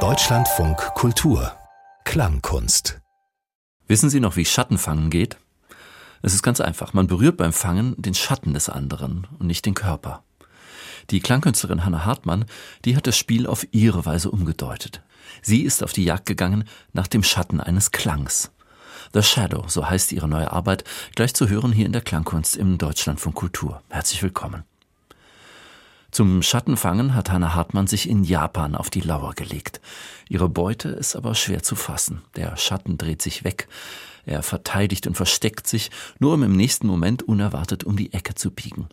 Deutschlandfunk Kultur Klangkunst Wissen Sie noch, wie Schattenfangen geht? Es ist ganz einfach. Man berührt beim Fangen den Schatten des anderen und nicht den Körper. Die Klangkünstlerin Hannah Hartmann, die hat das Spiel auf ihre Weise umgedeutet. Sie ist auf die Jagd gegangen nach dem Schatten eines Klangs. The Shadow, so heißt ihre neue Arbeit, gleich zu hören hier in der Klangkunst im Deutschlandfunk Kultur. Herzlich willkommen. Zum Schattenfangen hat Hannah Hartmann sich in Japan auf die Lauer gelegt. Ihre Beute ist aber schwer zu fassen. Der Schatten dreht sich weg. Er verteidigt und versteckt sich, nur um im nächsten Moment unerwartet um die Ecke zu biegen.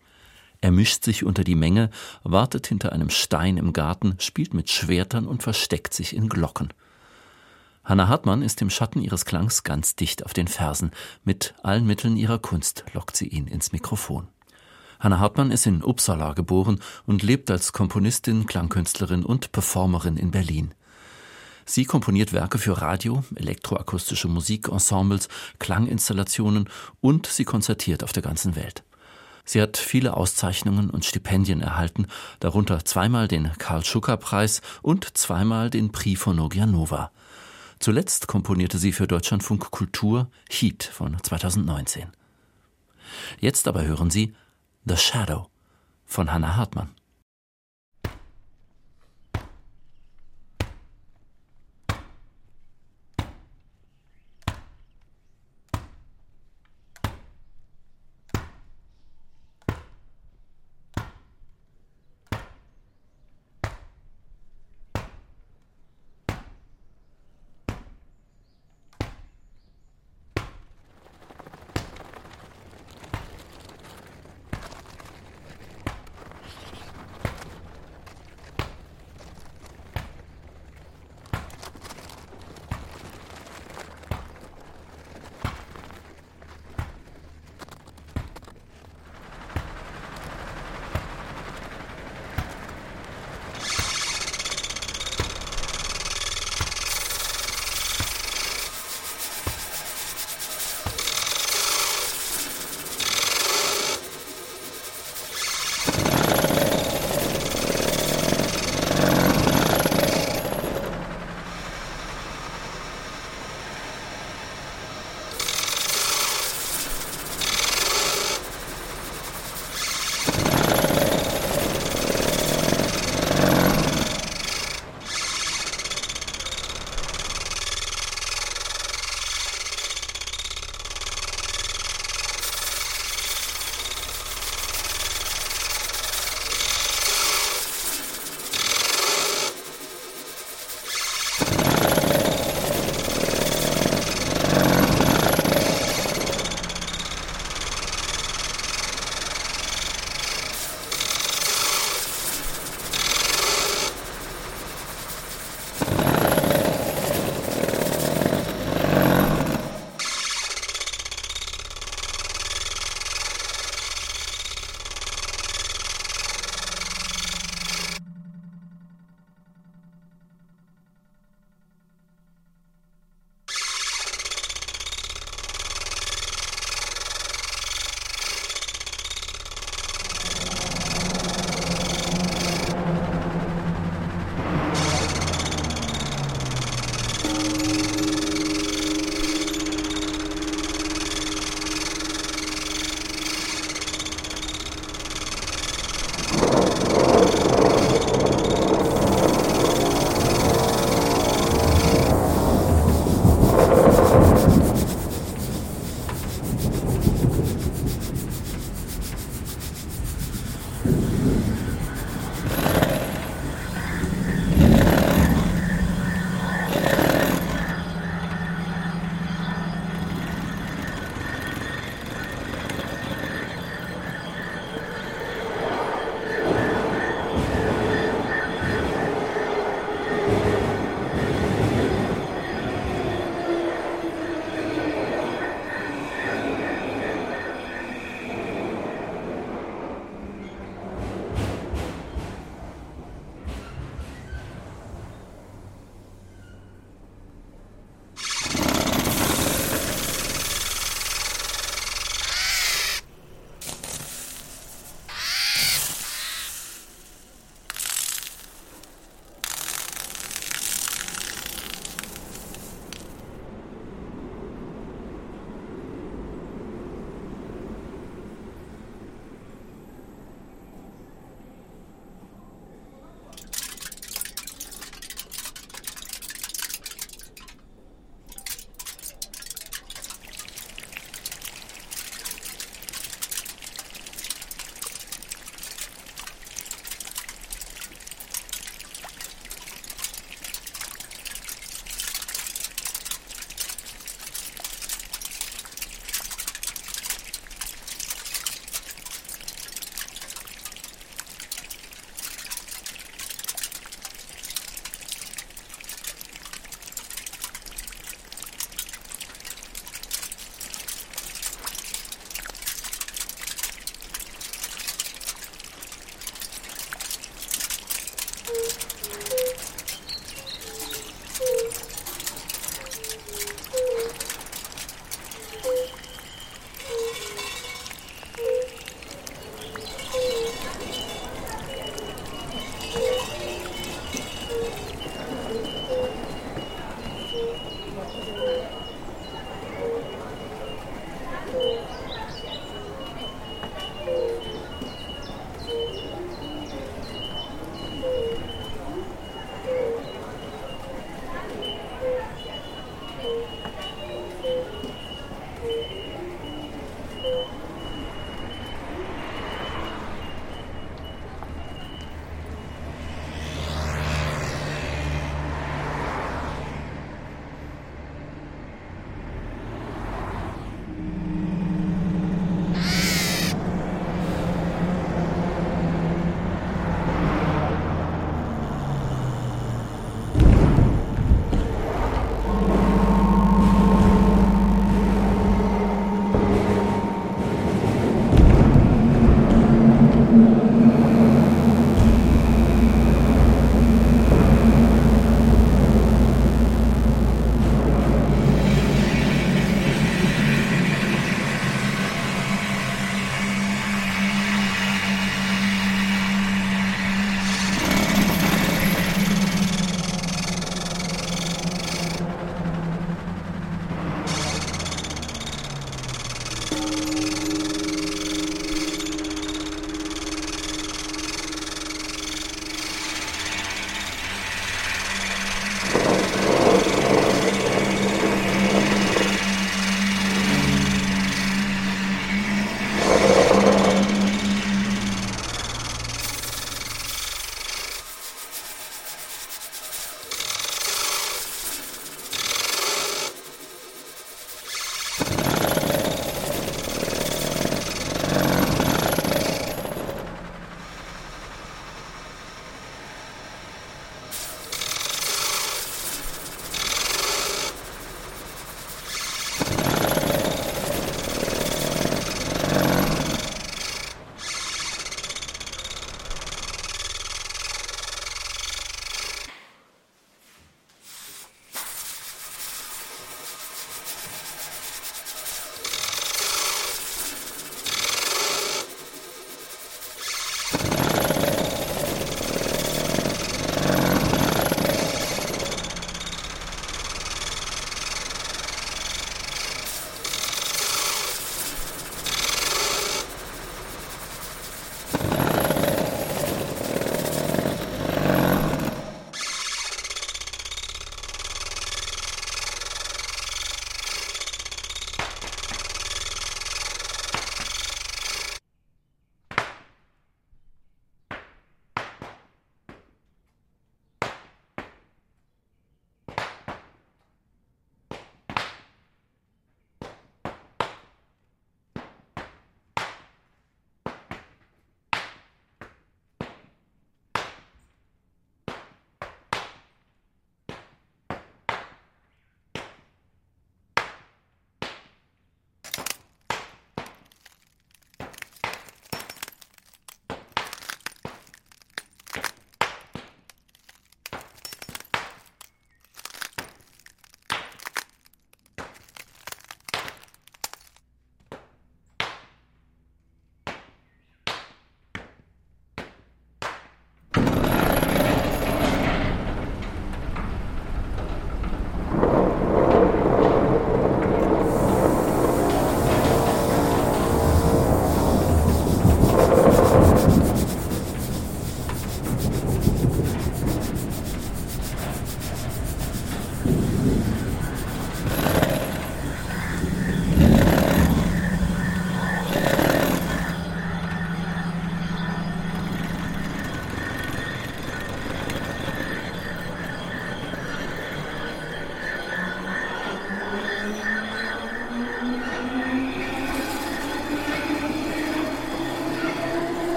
Er mischt sich unter die Menge, wartet hinter einem Stein im Garten, spielt mit Schwertern und versteckt sich in Glocken. Hannah Hartmann ist im Schatten ihres Klangs ganz dicht auf den Fersen. Mit allen Mitteln ihrer Kunst lockt sie ihn ins Mikrofon. Hanna Hartmann ist in Uppsala geboren und lebt als Komponistin, Klangkünstlerin und Performerin in Berlin. Sie komponiert Werke für Radio, elektroakustische Musikensembles, Klanginstallationen und sie konzertiert auf der ganzen Welt. Sie hat viele Auszeichnungen und Stipendien erhalten, darunter zweimal den Karl-Schucker-Preis und zweimal den Prix von Nova. Zuletzt komponierte sie für Deutschlandfunk Kultur Heat von 2019. Jetzt aber hören Sie The Shadow von Hannah Hartmann.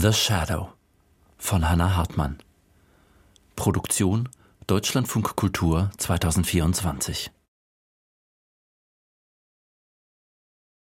The Shadow von Hannah Hartmann. Produktion Deutschlandfunk Kultur 2024.